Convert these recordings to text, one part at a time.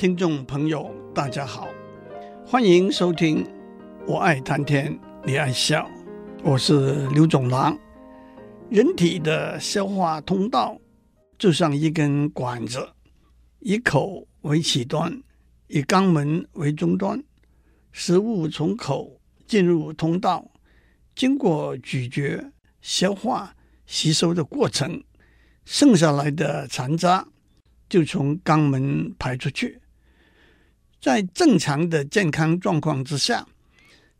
听众朋友，大家好，欢迎收听《我爱谈天，你爱笑》，我是刘总郎。人体的消化通道就像一根管子，以口为起端，以肛门为终端。食物从口进入通道，经过咀嚼、消化、吸收的过程，剩下来的残渣就从肛门排出去。在正常的健康状况之下，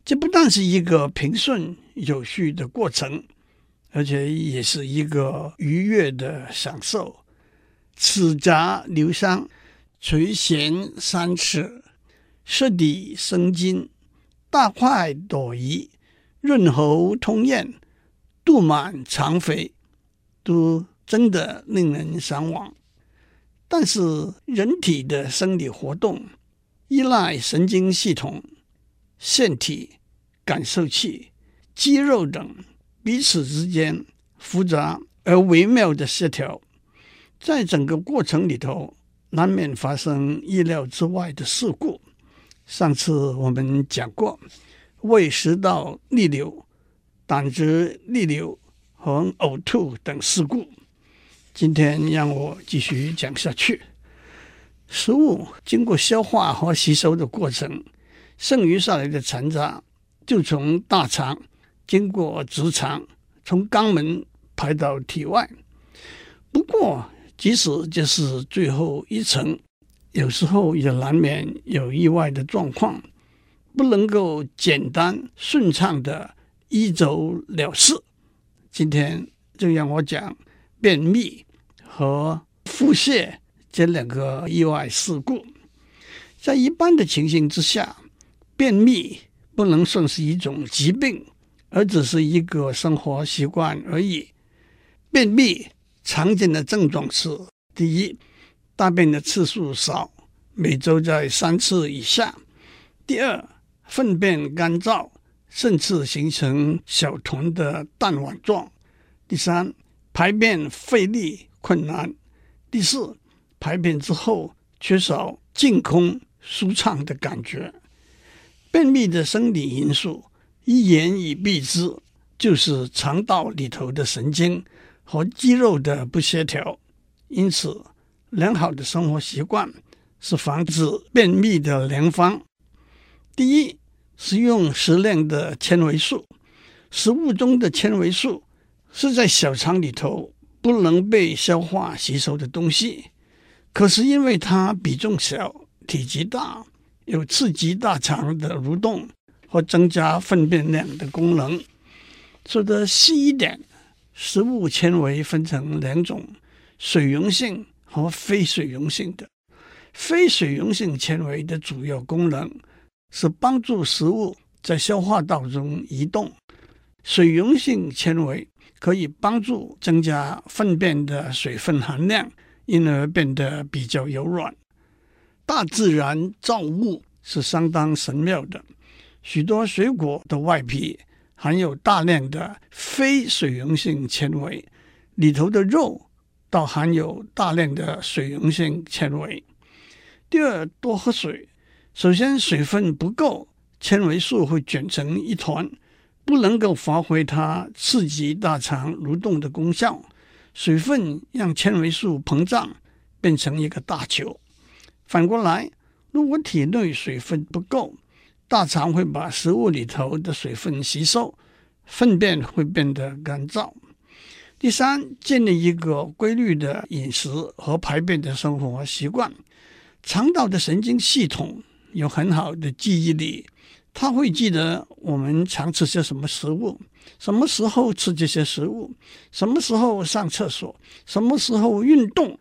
这不但是一个平顺有序的过程，而且也是一个愉悦的享受。齿颊留香，垂涎三尺，舌底生津，大快朵颐，润喉通咽。肚满肠肥，都真的令人向往。但是，人体的生理活动依赖神经系统、腺体、感受器、肌肉等彼此之间复杂而微妙的协调，在整个过程里头，难免发生意料之外的事故。上次我们讲过，胃食道逆流。胆汁逆流和呕吐等事故，今天让我继续讲下去。食物经过消化和吸收的过程，剩余下来的残渣就从大肠经过直肠，从肛门排到体外。不过，即使这是最后一层，有时候也难免有意外的状况，不能够简单顺畅的。一走了事。今天就让我讲便秘和腹泻这两个意外事故。在一般的情形之下，便秘不能算是一种疾病，而只是一个生活习惯而已。便秘常见的症状是：第一，大便的次数少，每周在三次以下；第二，粪便干燥。甚至形成小团的弹丸状。第三，排便费力困难。第四，排便之后缺少净空舒畅的感觉。便秘的生理因素一言以蔽之，就是肠道里头的神经和肌肉的不协调。因此，良好的生活习惯是防止便秘的良方。第一。食用适量的纤维素，食物中的纤维素是在小肠里头不能被消化吸收的东西，可是因为它比重小、体积大，有刺激大肠的蠕动和增加粪便量的功能。说得细一点，食物纤维分成两种：水溶性和非水溶性的。非水溶性纤维的主要功能。是帮助食物在消化道中移动，水溶性纤维可以帮助增加粪便的水分含量，因而变得比较柔软。大自然造物是相当神妙的，许多水果的外皮含有大量的非水溶性纤维，里头的肉倒含有大量的水溶性纤维。第二，多喝水。首先，水分不够，纤维素会卷成一团，不能够发挥它刺激大肠蠕动的功效。水分让纤维素膨胀，变成一个大球。反过来，如果体内水分不够，大肠会把食物里头的水分吸收，粪便会变得干燥。第三，建立一个规律的饮食和排便的生活习惯。肠道的神经系统。有很好的记忆力，他会记得我们常吃些什么食物，什么时候吃这些食物，什么时候上厕所，什么时候运动。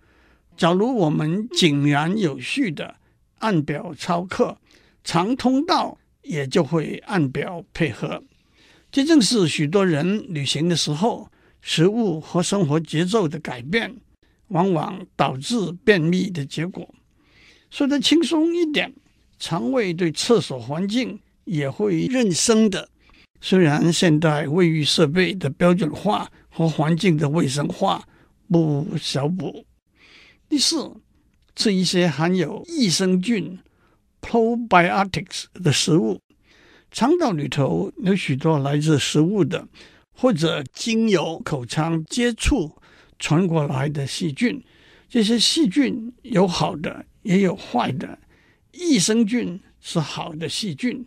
假如我们井然有序的按表操课，肠通道也就会按表配合。这正是许多人旅行的时候，食物和生活节奏的改变，往往导致便秘的结果。说得轻松一点。肠胃对厕所环境也会认生的。虽然现代卫浴设备的标准化和环境的卫生化不小补。第四，吃一些含有益生菌 （probiotics） 的食物。肠道里头有许多来自食物的，或者经由口腔接触传过来的细菌。这些细菌有好的，也有坏的。益生菌是好的细菌，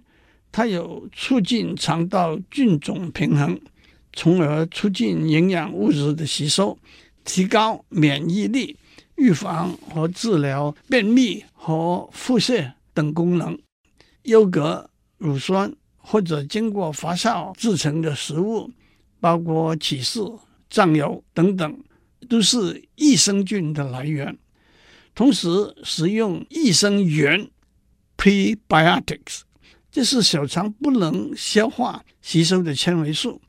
它有促进肠道菌种平衡，从而促进营养物质的吸收，提高免疫力，预防和治疗便秘和腹泻等功能。优格、乳酸。或者经过发酵制成的食物，包括起司、酱油等等，都是益生菌的来源。同时，食用益生元 （prebiotics），这是小肠不能消化吸收的纤维素，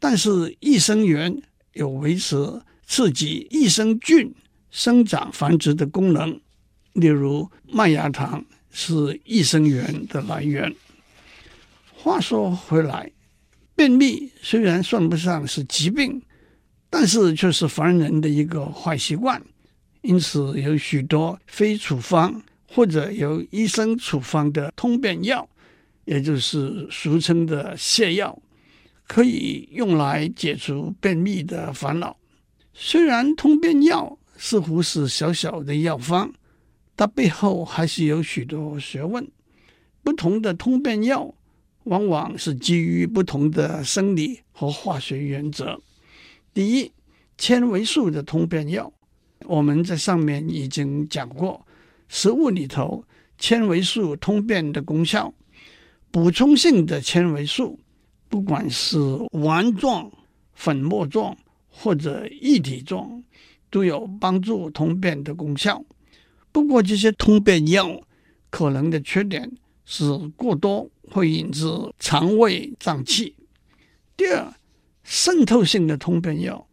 但是益生元有维持、刺激益生菌生长繁殖的功能。例如，麦芽糖是益生元的来源。话说回来，便秘虽然算不上是疾病，但是却是凡人的一个坏习惯。因此，有许多非处方或者由医生处方的通便药，也就是俗称的泻药，可以用来解除便秘的烦恼。虽然通便药似乎是小小的药方，它背后还是有许多学问。不同的通便药。往往是基于不同的生理和化学原则。第一，纤维素的通便药，我们在上面已经讲过，食物里头纤维素通便的功效。补充性的纤维素，不管是丸状、粉末状或者液体状，都有帮助通便的功效。不过，这些通便药可能的缺点是过多。会引致肠胃胀气。第二，渗透性的通便药，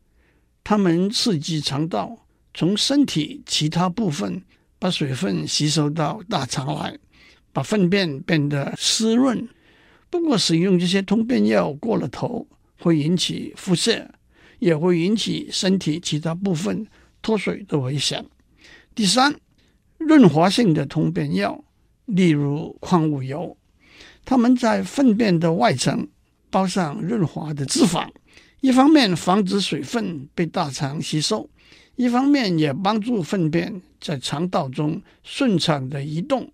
它们刺激肠道从身体其他部分把水分吸收到大肠来，把粪便变得湿润。不过，使用这些通便药过了头，会引起腹泻，也会引起身体其他部分脱水的危险。第三，润滑性的通便药，例如矿物油。它们在粪便的外层包上润滑的脂肪，一方面防止水分被大肠吸收，一方面也帮助粪便在肠道中顺畅的移动。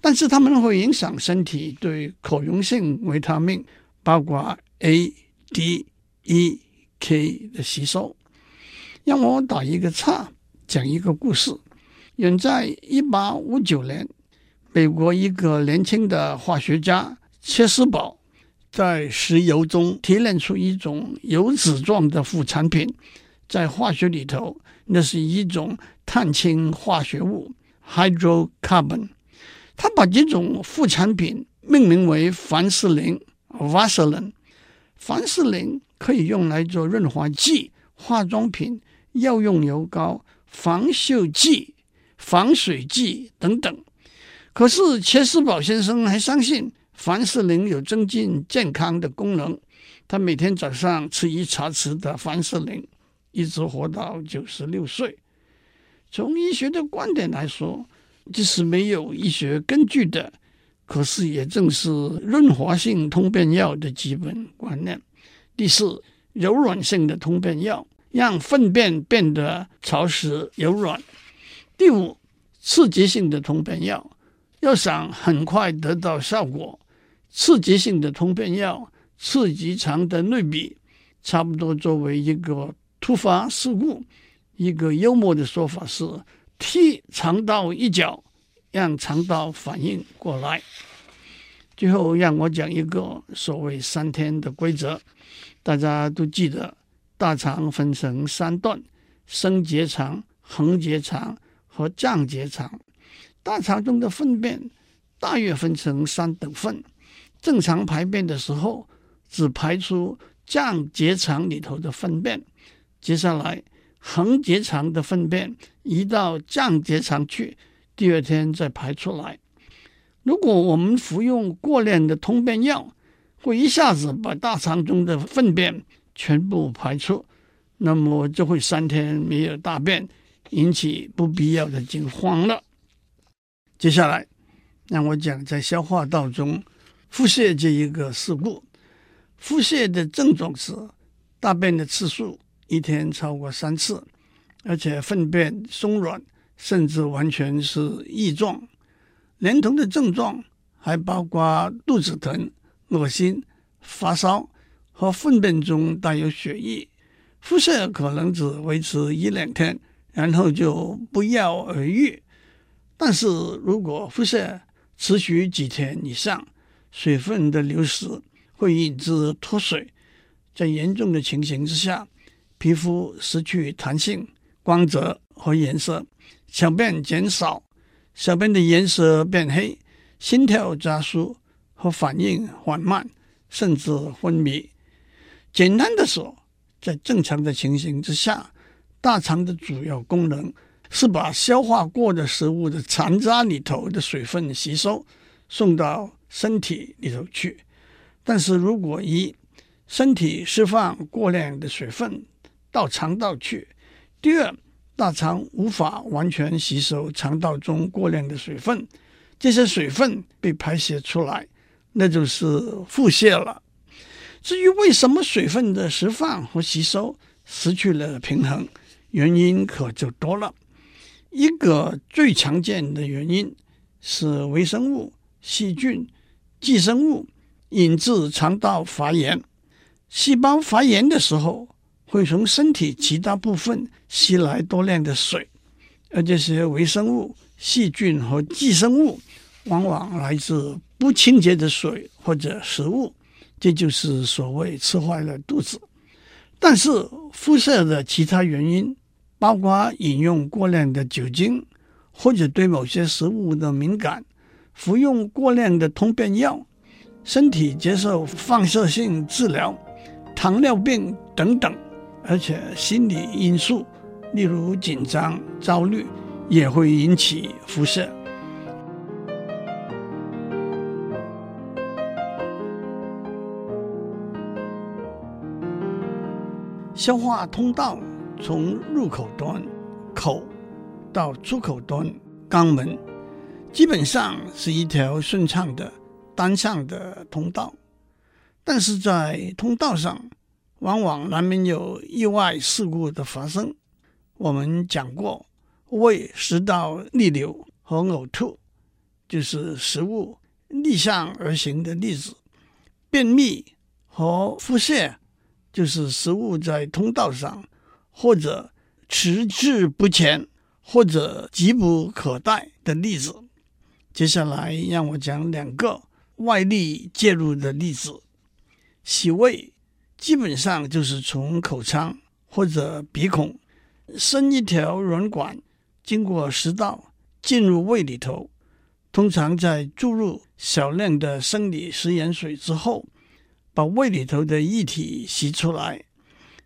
但是它们会影响身体对可溶性维他命，包括 A、D、E、K 的吸收。让我打一个岔，讲一个故事。远在一八五九年。美国一个年轻的化学家切斯堡在石油中提炼出一种油脂状的副产品，在化学里头，那是一种碳氢化学物 （hydrocarbon）。他把这种副产品命名为凡士林 （Vaseline）。凡士林可以用来做润滑剂、化妆品、药用油膏、防锈剂、防水剂等等。可是切斯堡先生还相信凡士林有增进健康的功能，他每天早上吃一茶匙的凡士林，一直活到九十六岁。从医学的观点来说，这是没有医学根据的，可是也正是润滑性通便药的基本观念。第四，柔软性的通便药让粪便变得潮湿柔软。第五，刺激性的通便药。要想很快得到效果，刺激性的通便药刺激肠的内壁，差不多作为一个突发事故。一个幽默的说法是踢肠道一脚，让肠道反应过来。最后让我讲一个所谓三天的规则，大家都记得，大肠分成三段：升结肠、横结肠和降结肠。大肠中的粪便大约分成三等份，正常排便的时候只排出降结肠里头的粪便，接下来横结肠的粪便移到降结肠去，第二天再排出来。如果我们服用过量的通便药，会一下子把大肠中的粪便全部排出，那么就会三天没有大便，引起不必要的惊慌了。接下来，让我讲在消化道中腹泻这一个事故。腹泻的症状是大便的次数一天超过三次，而且粪便松软，甚至完全是异状。连同的症状还包括肚子疼、恶心、发烧和粪便中带有血液。腹泻可能只维持一两天，然后就不药而愈。但是如果腹泻持续几天以上，水分的流失会引致脱水，在严重的情形之下，皮肤失去弹性、光泽和颜色，小便减少，小便的颜色变黑，心跳加速和反应缓慢，甚至昏迷。简单的说，在正常的情形之下，大肠的主要功能。是把消化过的食物的残渣里头的水分吸收，送到身体里头去。但是如果一身体释放过量的水分到肠道去，第二大肠无法完全吸收肠道中过量的水分，这些水分被排泄出来，那就是腹泻了。至于为什么水分的释放和吸收失去了平衡，原因可就多了。一个最常见的原因是微生物、细菌、寄生物引致肠道发炎。细胞发炎的时候，会从身体其他部分吸来多量的水，而这些微生物、细菌和寄生物往往来自不清洁的水或者食物，这就是所谓吃坏了肚子。但是肤色的其他原因，包括饮用过量的酒精，或者对某些食物的敏感，服用过量的通便药，身体接受放射性治疗，糖尿病等等，而且心理因素，例如紧张、焦虑，也会引起腹泻。消化通道。从入口端口到出口端肛门，基本上是一条顺畅的单向的通道，但是在通道上，往往难免有意外事故的发生。我们讲过，胃食道逆流和呕吐，就是食物逆向而行的例子；便秘和腹泻，就是食物在通道上。或者迟滞不前，或者急不可待的例子。接下来让我讲两个外力介入的例子。洗胃基本上就是从口腔或者鼻孔伸一条软管，经过食道进入胃里头。通常在注入少量的生理食盐水之后，把胃里头的液体洗出来。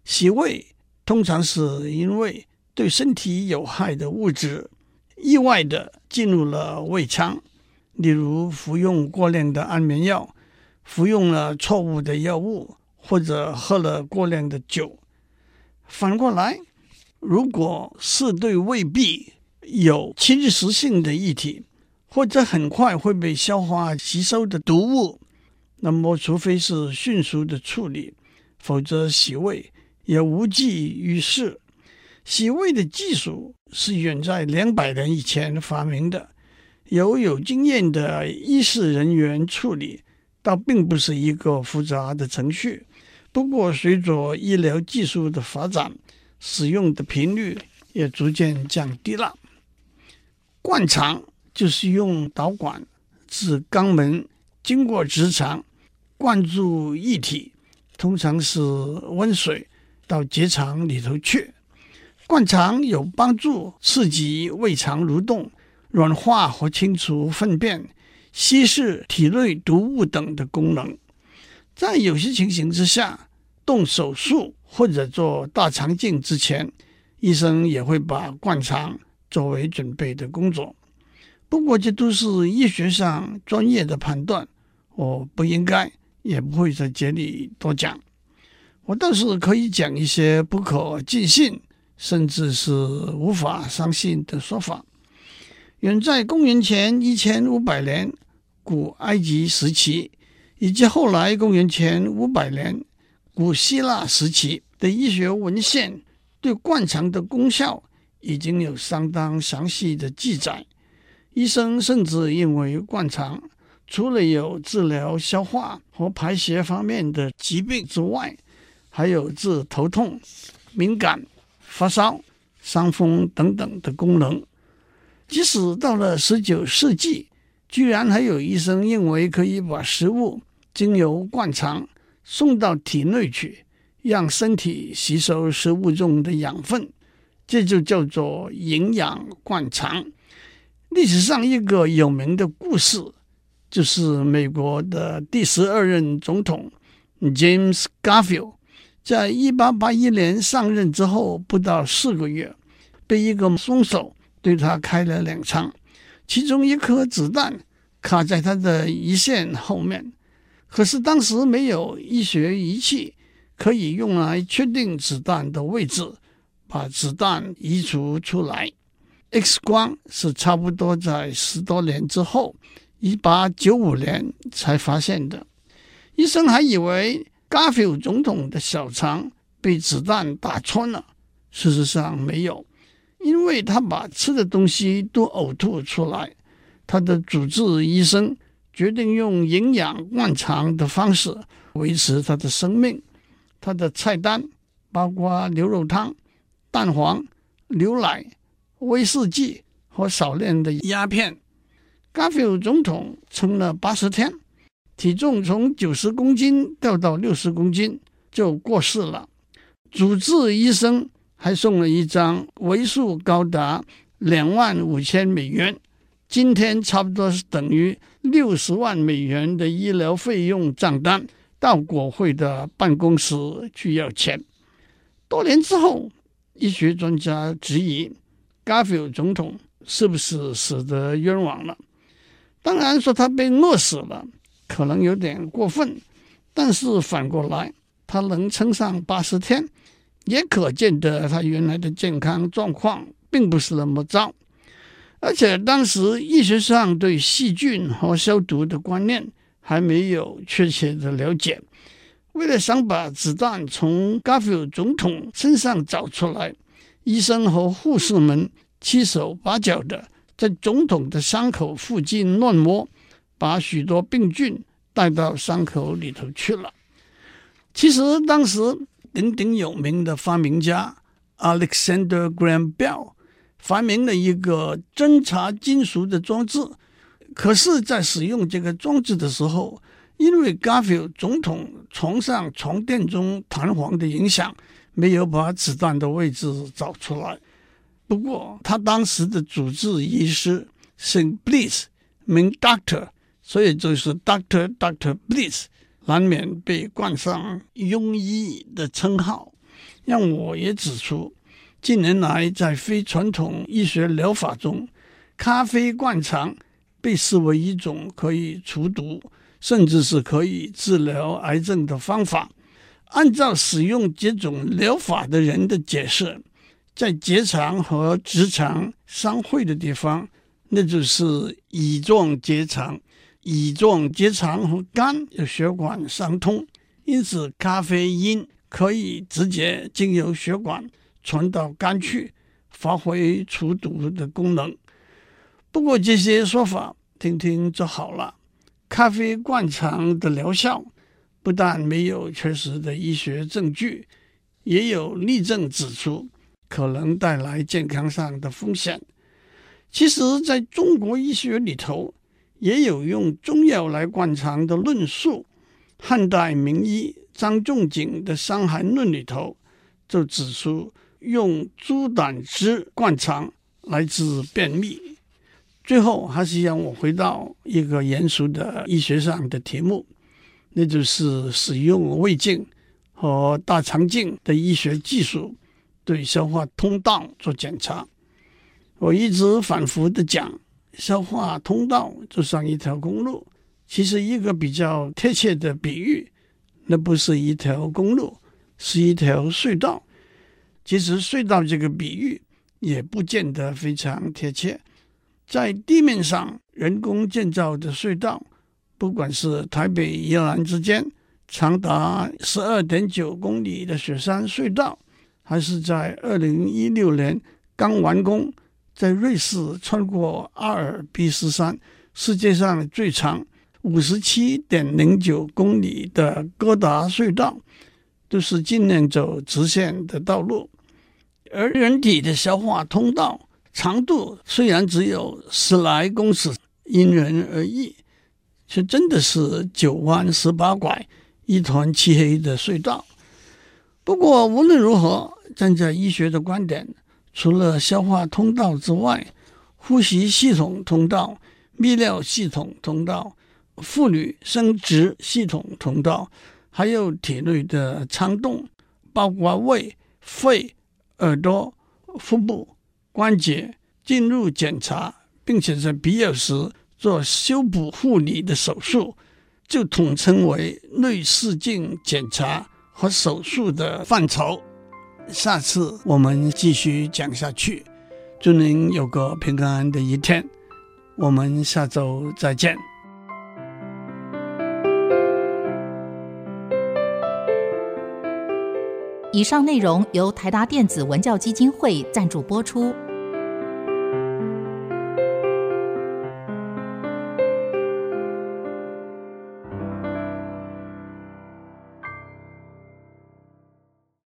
洗胃。通常是因为对身体有害的物质意外地进入了胃腔，例如服用过量的安眠药、服用了错误的药物或者喝了过量的酒。反过来，如果是对胃壁有侵蚀性的液体，或者很快会被消化吸收的毒物，那么除非是迅速的处理，否则洗胃。也无济于事。洗胃的技术是远在两百年以前发明的，由有经验的医事人员处理，倒并不是一个复杂的程序。不过，随着医疗技术的发展，使用的频率也逐渐降低了。灌肠就是用导管自肛门经过直肠，灌注液体，通常是温水。到结肠里头去，灌肠有帮助刺激胃肠蠕动、软化和清除粪便、稀释体内毒物等的功能。在有些情形之下，动手术或者做大肠镜之前，医生也会把灌肠作为准备的工作。不过这都是医学上专业的判断，我不应该也不会在这里多讲。我倒是可以讲一些不可尽信甚至是无法相信的说法。远在公元前一千五百年古埃及时期，以及后来公元前五百年古希腊时期的医学文献，对灌肠的功效已经有相当详细的记载。医生甚至认为灌肠除了有治疗消化和排泄方面的疾病之外，还有治头痛、敏感、发烧、伤风等等的功能。即使到了十九世纪，居然还有医生认为可以把食物经由灌肠送到体内去，让身体吸收食物中的养分，这就叫做营养灌肠。历史上一个有名的故事，就是美国的第十二任总统 James Garfield，在一八八一年上任之后不到四个月，被一个凶手。对他开了两枪，其中一颗子弹卡在他的胰腺后面。可是当时没有医学仪器可以用来确定子弹的位置，把子弹移除出来。X 光是差不多在十多年之后，一八九五年才发现的。医生还以为 Garfield 总统的小肠被子弹打穿了，事实上没有。因为他把吃的东西都呕吐出来，他的主治医生决定用营养灌肠的方式维持他的生命。他的菜单包括牛肉汤、蛋黄、牛奶、威士忌和少量的鸦片。gaffel 总统撑了八十天，体重从九十公斤掉到六十公斤就过世了。主治医生。还送了一张为数高达两万五千美元，今天差不多是等于六十万美元的医疗费用账单，到国会的办公室去要钱。多年之后，医学专家质疑 g a r f i e l 总统是不是死得冤枉了？当然说他被饿死了，可能有点过分，但是反过来，他能撑上八十天。也可见得他原来的健康状况并不是那么糟，而且当时医学上对细菌和消毒的观念还没有确切的了解。为了想把子弹从 Garfield 总统身上找出来，医生和护士们七手八脚的在总统的伤口附近乱摸，把许多病菌带到伤口里头去了。其实当时。鼎鼎有名的发明家 Alexander Graham Bell 发明了一个侦察金属的装置，可是，在使用这个装置的时候，因为 Garfield 总统床上床垫中弹簧的影响，没有把子弹的位置找出来。不过，他当时的主治医师姓 Bliss，名 Doctor，所以就是 Doctor Doctor Bliss。难免被冠上“庸医”的称号，让我也指出，近年来在非传统医学疗法中，咖啡灌肠被视为一种可以除毒，甚至是可以治疗癌症的方法。按照使用这种疗法的人的解释，在结肠和直肠相会的地方，那就是乙状结肠。乙状结肠和肝有血管相通，因此咖啡因可以直接经由血管传到肝去，发挥除毒的功能。不过这些说法听听就好了。咖啡灌肠的疗效不但没有确实的医学证据，也有例证指出可能带来健康上的风险。其实，在中国医学里头，也有用中药来灌肠的论述。汉代名医张仲景的《伤寒论》里头就指出，用猪胆汁灌肠来治便秘。最后还是让我回到一个严肃的医学上的题目，那就是使用胃镜和大肠镜的医学技术对消化通道做检查。我一直反复的讲。消化通道就像一条公路，其实一个比较贴切的比喻，那不是一条公路，是一条隧道。其实隧道这个比喻也不见得非常贴切。在地面上人工建造的隧道，不管是台北宜兰之间长达十二点九公里的雪山隧道，还是在二零一六年刚完工，在瑞士穿过阿尔卑斯山，世界上最长五十七点零九公里的哥达隧道，都是尽量走直线的道路。而人体的消化通道长度虽然只有十来公尺，因人而异，却真的是九弯十八拐、一团漆黑的隧道。不过无论如何，站在医学的观点，除了消化通道之外，呼吸系统通道、泌尿系统通道、妇女生殖系统通道，还有体内的肠洞，包括胃、肺、耳朵、腹部、关节，进入检查，并且在必要时做修补护理的手术，就统称为内视镜检查和手术的范畴。下次我们继续讲下去，祝您有个平安的一天。我们下周再见。以上内容由台达电子文教基金会赞助播出。